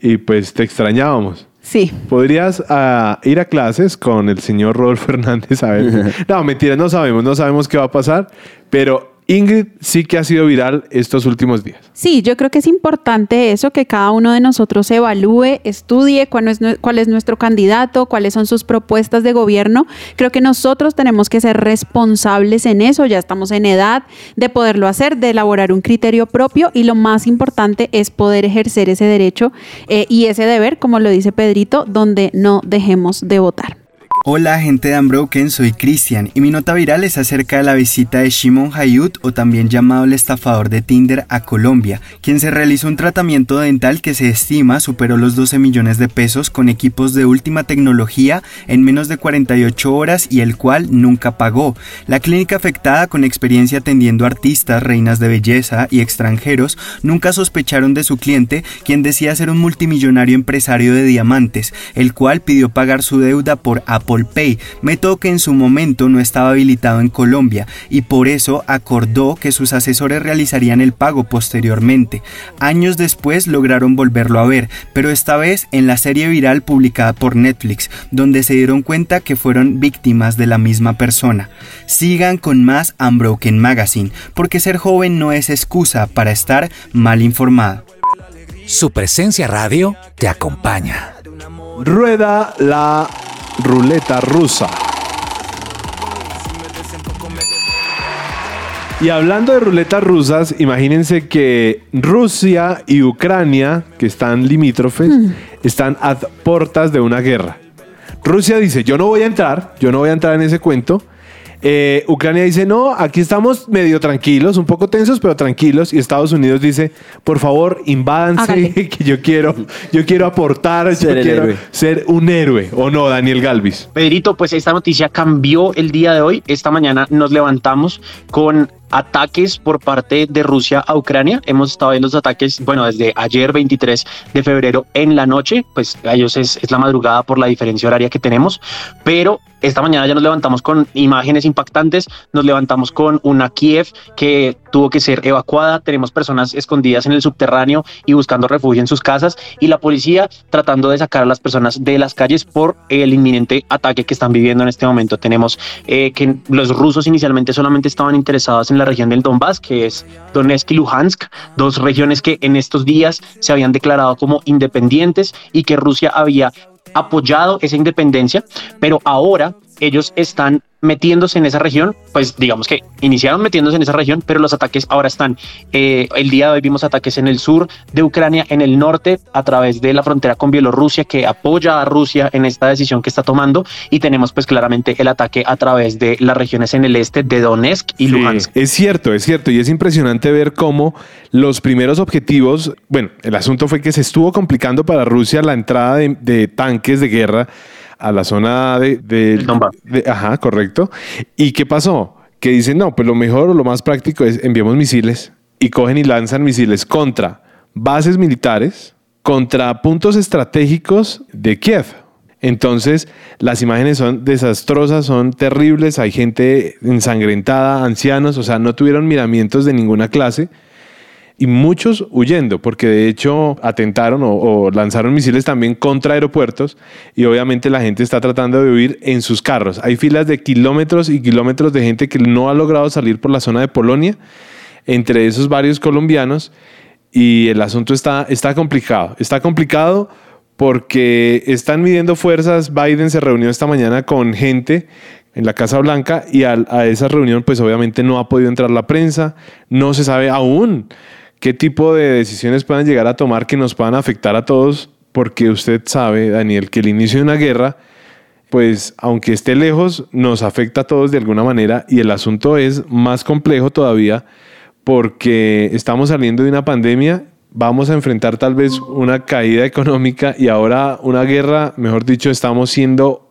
y pues te extrañábamos. Sí. ¿Podrías ah, ir a clases con el señor Rodolfo Hernández? A ver. <laughs> No, mentira, no sabemos, no sabemos qué va a pasar, pero Ingrid sí que ha sido viral estos últimos días. Sí, yo creo que es importante eso, que cada uno de nosotros evalúe, estudie cuál es, cuál es nuestro candidato, cuáles son sus propuestas de gobierno. Creo que nosotros tenemos que ser responsables en eso, ya estamos en edad de poderlo hacer, de elaborar un criterio propio y lo más importante es poder ejercer ese derecho eh, y ese deber, como lo dice Pedrito, donde no dejemos de votar. Hola gente de Unbroken, soy Cristian y mi nota viral es acerca de la visita de Shimon Hayut o también llamado el estafador de Tinder a Colombia, quien se realizó un tratamiento dental que se estima superó los 12 millones de pesos con equipos de última tecnología en menos de 48 horas y el cual nunca pagó. La clínica afectada con experiencia atendiendo artistas, reinas de belleza y extranjeros nunca sospecharon de su cliente, quien decía ser un multimillonario empresario de diamantes, el cual pidió pagar su deuda por Apple Apple Pay, método que en su momento no estaba habilitado en Colombia y por eso acordó que sus asesores realizarían el pago posteriormente. Años después lograron volverlo a ver, pero esta vez en la serie viral publicada por Netflix, donde se dieron cuenta que fueron víctimas de la misma persona. Sigan con más Unbroken Magazine, porque ser joven no es excusa para estar mal informado. Su presencia radio te acompaña. Rueda la ruleta rusa. Y hablando de ruletas rusas, imagínense que Rusia y Ucrania, que están limítrofes, están a puertas de una guerra. Rusia dice, yo no voy a entrar, yo no voy a entrar en ese cuento. Eh, Ucrania dice, no, aquí estamos medio tranquilos, un poco tensos, pero tranquilos. Y Estados Unidos dice, por favor, invádanse, Hágale. <laughs> que yo quiero, yo quiero aportar, Ser yo quiero héroe. ser un héroe. ¿O no, Daniel Galvis? Pedrito, pues esta noticia cambió el día de hoy. Esta mañana nos levantamos con ataques por parte de Rusia a Ucrania. Hemos estado viendo los ataques, bueno, desde ayer 23 de febrero en la noche, pues a ellos es, es la madrugada por la diferencia horaria que tenemos, pero esta mañana ya nos levantamos con imágenes impactantes, nos levantamos con una Kiev que tuvo que ser evacuada, tenemos personas escondidas en el subterráneo y buscando refugio en sus casas. Y la policía tratando de sacar a las personas de las calles por el inminente ataque que están viviendo en este momento. Tenemos eh, que los rusos inicialmente solamente estaban interesados en la región del Donbass, que es Donetsk y Luhansk, dos regiones que en estos días se habían declarado como independientes y que Rusia había apoyado esa independencia, pero ahora ellos están metiéndose en esa región, pues digamos que iniciaron metiéndose en esa región, pero los ataques ahora están, eh, el día de hoy vimos ataques en el sur de Ucrania, en el norte, a través de la frontera con Bielorrusia, que apoya a Rusia en esta decisión que está tomando, y tenemos pues claramente el ataque a través de las regiones en el este de Donetsk y Sí, Luhansk. Es cierto, es cierto. Y es impresionante ver cómo los primeros objetivos, bueno, el asunto fue que se estuvo complicando para Rusia la entrada de, de tanques de guerra a la zona de, de- de- Ajá, correcto. ¿Y qué pasó? Que dicen, no, pues lo mejor o lo más práctico es enviamos misiles y cogen y lanzan misiles contra bases militares, contra puntos estratégicos de Kiev. Entonces, las imágenes son desastrosas, son terribles, hay gente ensangrentada, ancianos, o sea, no tuvieron miramientos de ninguna clase y muchos huyendo, porque de hecho atentaron o, o lanzaron misiles también contra aeropuertos y obviamente la gente está tratando de huir en sus carros. Hay filas de kilómetros y kilómetros de gente que no ha logrado salir por la zona de Polonia, entre esos varios colombianos, y el asunto está, está complicado. Está complicado porque están midiendo fuerzas. Biden se reunió esta mañana con gente en la Casa Blanca y al- a, esa reunión pues obviamente no ha podido entrar la prensa. No se sabe aún qué tipo de decisiones puedan llegar a tomar que nos puedan afectar a todos porque usted sabe, Daniel, que el inicio de una guerra pues aunque esté lejos, nos afecta a todos de alguna manera y el asunto es más complejo todavía porque estamos saliendo de una pandemia, vamos a enfrentar tal vez una caída económica y ahora una guerra, mejor dicho, estamos siendo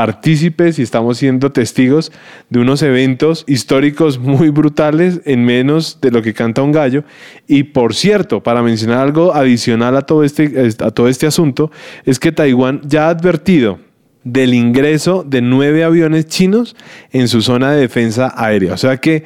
partícipes y estamos siendo testigos de unos eventos históricos muy brutales en menos de lo que canta un gallo. Y por cierto, para mencionar algo adicional a todo este, a todo este asunto, es que Taiwán ya ha advertido del ingreso de nueve aviones chinos en su zona de defensa aérea. O sea que,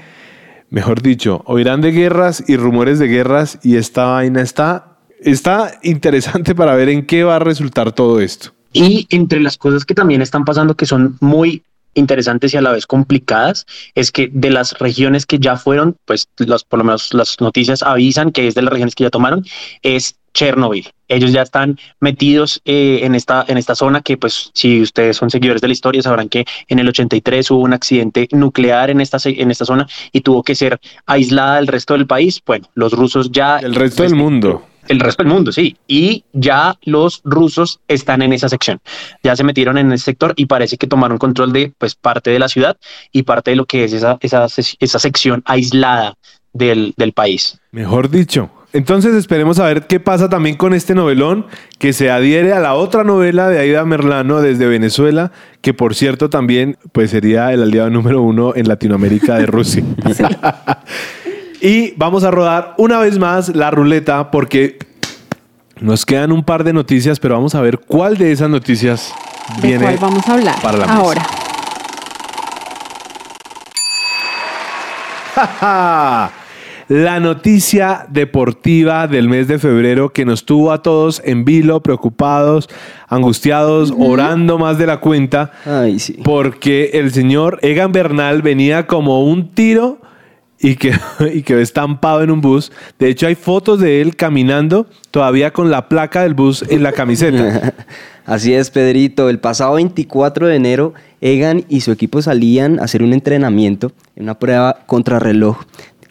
mejor dicho, oirán de guerras y rumores de guerras y esta vaina está, está interesante para ver en qué va a resultar todo esto. Y entre las cosas que también están pasando que son muy interesantes y a la vez complicadas es que de las regiones que ya fueron, pues los, por lo menos las noticias avisan que es de las regiones que ya tomaron, es Chernobyl. Ellos ya están metidos eh, en, esta, en esta zona que, pues, si ustedes son seguidores de la historia, sabrán que en el 83 hubo un accidente nuclear en esta, en esta zona y tuvo que ser aislada del resto del país. Bueno, los rusos ya... El resto del mundo. El resto del mundo, sí. Y ya los rusos están en esa sección. Ya se metieron en ese sector y parece que tomaron control de pues parte de la ciudad y parte de lo que es esa, esa, esa sección aislada del, del país. Mejor dicho. Entonces esperemos a ver qué pasa también con este novelón que se adhiere a la otra novela de Aida Merlano desde Venezuela, que por cierto también pues sería el aliado número uno en Latinoamérica de Rusia. <laughs> <laughs> y vamos a rodar una vez más la ruleta porque nos quedan un par de noticias, pero vamos a ver cuál de esas noticias ¿De viene cuál vamos a hablar para la mesa. <laughs> ahora? La noticia deportiva del mes de febrero que nos tuvo a todos en vilo, preocupados, angustiados, orando más de la cuenta, porque el señor Egan Bernal venía como un tiro y que <laughs> y quedó estampado en un bus. De hecho, hay fotos de él caminando todavía con la placa del bus en la camiseta. <laughs> Así es, Pedrito. El pasado 24 de enero, Egan y su equipo salían a hacer un entrenamiento en una prueba contrarreloj.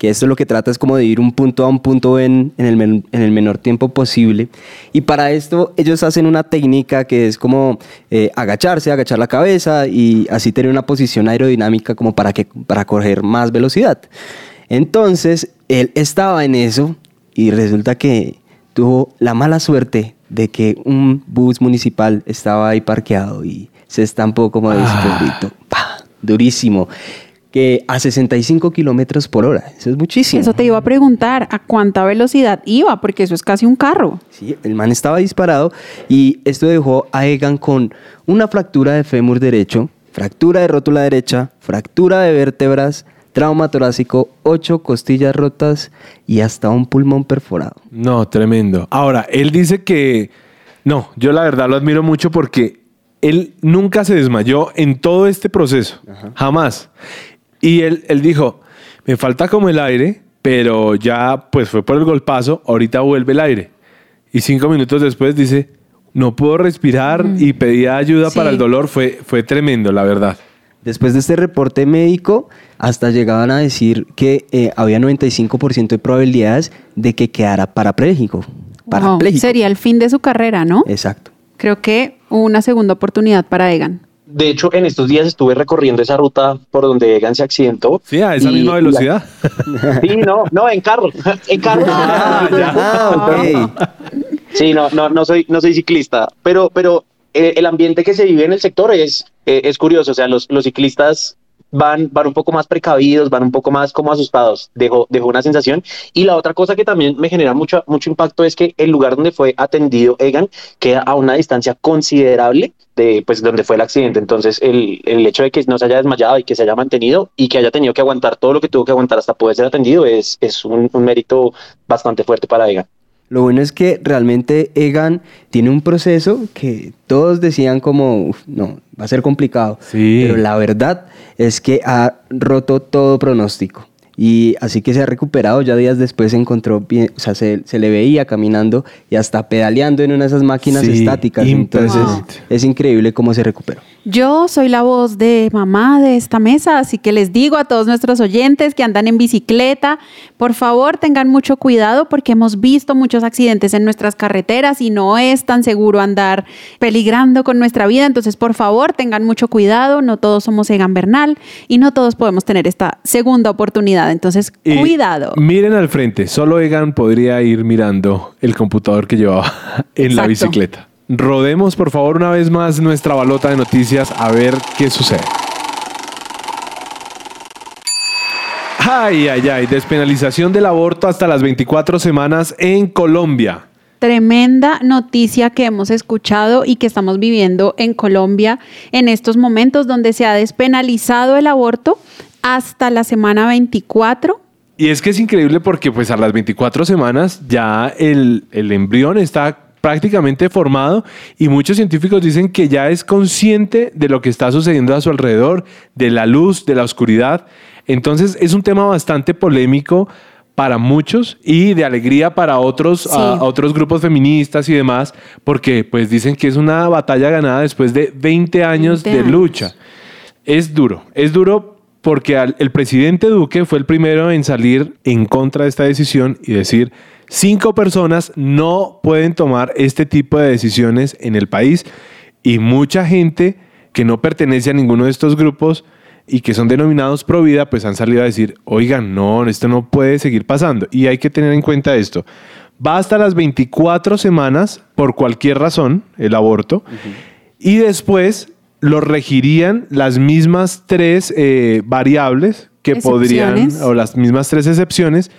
Que esto lo que trata es como de ir un punto a un punto en, en, el, men- en el menor tiempo posible. Y para esto ellos hacen una técnica que es como eh, agacharse, agachar la cabeza y así tener una posición aerodinámica como para, que, para correr más velocidad. Entonces, él estaba en eso y resulta que tuvo la mala suerte de que un bus municipal estaba ahí parqueado y se estampó como de. ¡Pah! Durísimo. Que a 65 kilómetros por hora. Eso es muchísimo. Eso te iba a preguntar, ¿a cuánta velocidad iba? Porque eso es casi un carro. Sí, el man estaba disparado y esto dejó a Egan con una fractura de fémur derecho, fractura de rótula derecha, fractura de vértebras, trauma torácico, ocho costillas rotas y hasta un pulmón perforado. No, tremendo. Ahora, él dice que no, yo la verdad lo admiro mucho porque él nunca se desmayó en todo este proceso, jamás. Y él, él dijo, me falta como el aire, pero ya pues fue por el golpazo, ahorita vuelve el aire. Y cinco minutos después dice, no puedo respirar y pedía ayuda Sí. para el dolor, fue, fue tremendo, la verdad. Después de este reporte médico, hasta llegaban a decir que eh, había 95% de probabilidades de que quedara parapléjico. Wow, Parapléjico. Sería el fin de su carrera, ¿no? Exacto. Creo que una segunda oportunidad para Egan. De hecho, en estos días estuve recorriendo esa ruta por donde Egan se accidentó. Sí, a esa Y- misma velocidad. Sí, no, no, en carro, <laughs> en carro. Sí, no, no, no soy, no soy ciclista, pero, pero eh, el ambiente que se vive en el sector es, eh, es curioso. O sea, los, los ciclistas van, van un poco más precavidos, van un poco más como asustados. Dejó, dejó una sensación. Y la otra cosa que también me genera mucho, mucho impacto es que el lugar donde fue atendido Egan queda a una distancia considerable de pues donde fue el accidente. Entonces, el, el hecho de que no se haya desmayado y que se haya mantenido y que haya tenido que aguantar todo lo que tuvo que aguantar hasta poder ser atendido es, es un, un mérito bastante fuerte para Egan. Lo bueno es que realmente Egan tiene un proceso que todos decían como, "Uf, no, va a ser complicado. Pero la verdad es que ha roto todo pronóstico. Y así que se ha recuperado, ya días después se encontró o sea, se, se le veía caminando y hasta pedaleando en una de esas máquinas Sí, estáticas. Entonces es increíble cómo se recuperó. Yo soy la voz de mamá de esta mesa, así que les digo a todos nuestros oyentes que andan en bicicleta, por favor tengan mucho cuidado porque hemos visto muchos accidentes en nuestras carreteras y no es tan seguro andar peligrando con nuestra vida, entonces por favor tengan mucho cuidado, no todos somos Egan Bernal y no todos podemos tener esta segunda oportunidad, entonces Y cuidado. Miren al frente, solo Egan podría ir mirando el computador que llevaba <laughs> en la bicicleta. Rodemos por favor una vez más nuestra balota de noticias a ver qué sucede. Ay, ay, ay, despenalización del aborto hasta las 24 semanas en Colombia. Tremenda noticia que hemos escuchado y que estamos viviendo en Colombia en estos momentos donde se ha despenalizado el aborto hasta la semana 24. Y es que es increíble porque pues a las 24 semanas ya el, el embrión está prácticamente formado y muchos científicos dicen que ya es consciente de lo que está sucediendo a su alrededor, de la luz, de la oscuridad. Entonces es un tema bastante polémico para muchos y de alegría para otros, Sí. a- a otros grupos feministas y demás, porque pues dicen que es una batalla ganada después de 20 años 20 de años. lucha. Es duro, es duro porque al- el presidente Duque fue el primero en salir en contra de esta decisión y decir, cinco personas no pueden tomar este tipo de decisiones en el país y mucha gente que no pertenece a ninguno de estos grupos y que son denominados pro vida, pues han salido a decir, oigan, no, esto no puede seguir pasando. Y hay que tener en cuenta esto. Va hasta las 24 semanas por cualquier razón el aborto y después lo regirían las mismas tres eh, variables que podrían, o las mismas tres excepciones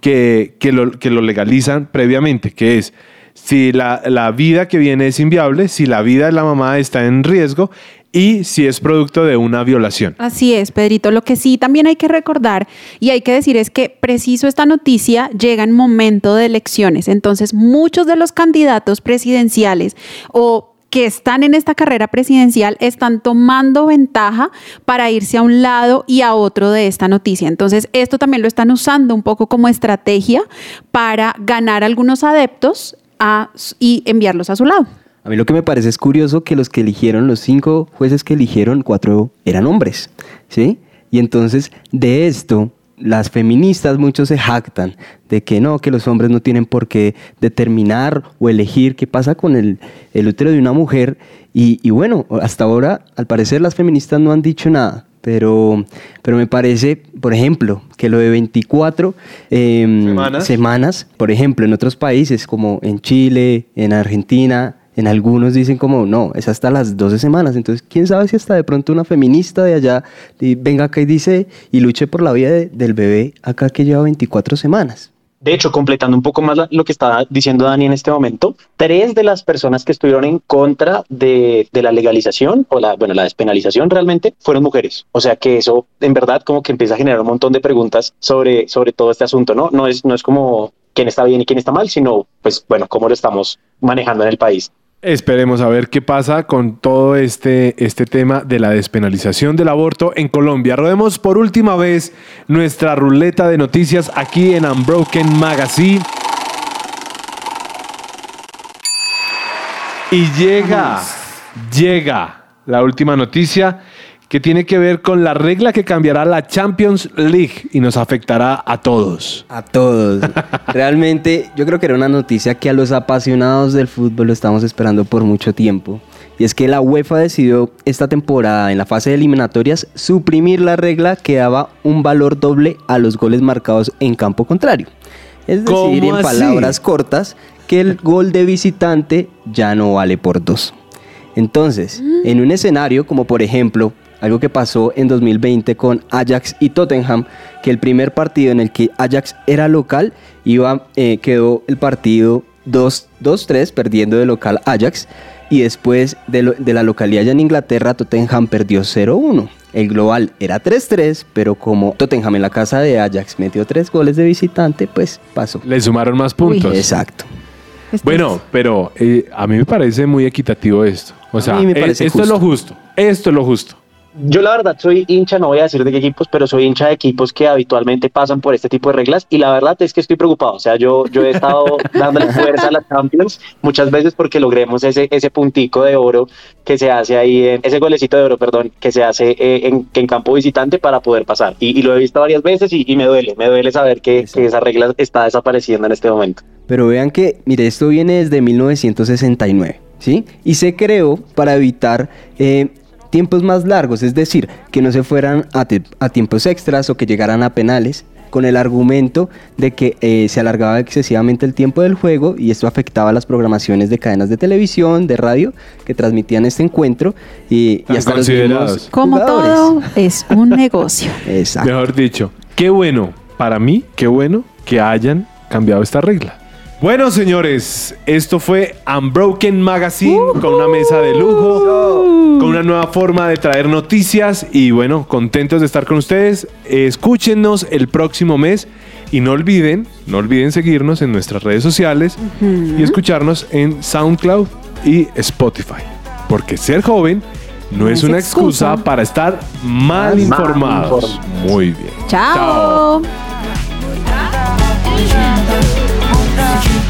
que, que, lo, que lo legalizan previamente, que es si la, la vida que viene es inviable, si la vida de la mamá está en riesgo y si es producto de una violación. Así es, Pedrito. Lo que sí también hay que recordar y hay que decir es que preciso esta noticia llega en momento de elecciones. Entonces, muchos de los candidatos presidenciales o que están en esta carrera presidencial están tomando ventaja para irse a un lado y a otro de esta noticia. Entonces, esto también lo están usando un poco como estrategia para ganar algunos adeptos a- y enviarlos a su lado. A mí lo que me parece es curioso que los que eligieron, los cinco jueces que eligieron, cuatro eran hombres, ¿sí? Y entonces de esto, las feministas muchos se jactan de que no, que los hombres no tienen por qué determinar o elegir qué pasa con el, el útero de una mujer. Y, y bueno, hasta ahora, al parecer las feministas no han dicho nada. Pero, pero me parece, por ejemplo, que lo de 24 em, Semanas. semanas, por ejemplo, en otros países como en Chile, en Argentina, en algunos dicen como, no, es hasta las 12 semanas. Entonces, ¿quién sabe si hasta de pronto una feminista de allá venga acá y dice y luche por la vida de- del bebé acá que lleva 24 semanas? De hecho, completando un poco más lo que estaba diciendo Dani en este momento, tres de las personas que estuvieron en contra de, de la legalización o la, bueno, la despenalización realmente fueron mujeres. O sea que eso en verdad como que empieza a generar un montón de preguntas sobre, sobre todo este asunto, ¿no? No es, no es como quién está bien y quién está mal, sino pues bueno, cómo lo estamos manejando en el país. Esperemos a ver qué pasa con todo este, este tema de la despenalización del aborto en Colombia. Rodemos por última vez nuestra ruleta de noticias aquí en Unbroken Magazine. Y llega, llega la última noticia que tiene que ver con la regla que cambiará la Champions League y nos afectará a todos. A todos. <laughs> Realmente yo creo que era una noticia que a los apasionados del fútbol lo estamos esperando por mucho tiempo. Y es que la UEFA decidió esta temporada en la fase de eliminatorias suprimir la regla que daba un valor doble a los goles marcados en campo contrario. Es decir, ¿Cómo en así? palabras cortas, que el gol de visitante ya no vale por dos. Entonces, en un escenario como por ejemplo algo que pasó en 2020 con Ajax y Tottenham, que el primer partido en el que Ajax era local, iba, eh, quedó el partido 2 2-3 perdiendo de local Ajax y después de, lo- de la localidad ya en Inglaterra Tottenham perdió 0-1. El global era 3-3, pero como Tottenham en la casa de Ajax metió tres goles de visitante, pues pasó. Le sumaron más puntos. Exacto. Bueno, pero eh, a mí me parece muy equitativo esto. O sea, mí me eh, esto es lo justo. Esto es lo justo. Yo la verdad soy hincha, no voy a decir de qué equipos, pero soy hincha de equipos que habitualmente pasan por este tipo de reglas y la verdad es que estoy preocupado. O sea, yo, yo he estado <laughs> dándole fuerza a las Champions muchas veces porque logremos ese, ese puntico de oro que se hace ahí, en, ese golecito de oro, perdón, que se hace eh, en, en campo visitante para poder pasar. Y, y lo he visto varias veces y, y me duele, me duele saber que, que esa regla está desapareciendo en este momento. Pero vean que, mire, esto viene desde 1969, ¿sí? Y se creó para evitar eh, tiempos más largos, es decir, que no se fueran a, te- a tiempos extras o que llegaran a penales, con el argumento de que eh, se alargaba excesivamente el tiempo del juego y esto afectaba las programaciones de cadenas de televisión, de radio, que transmitían este encuentro y, hasta los mismos Como jugadores. todo es un negocio. <laughs> Exacto. Mejor dicho, qué bueno, para mí, qué bueno que hayan cambiado esta regla. Bueno, señores, esto fue Unbroken Magazine con una mesa de lujo, con una nueva forma de traer noticias y bueno, contentos de estar con ustedes. Escúchenos el próximo mes y no olviden, no olviden seguirnos en nuestras redes sociales y escucharnos en SoundCloud y Spotify. Porque ser joven no, es, una excusa, para estar mal Mal informados. Muy bien. Chao.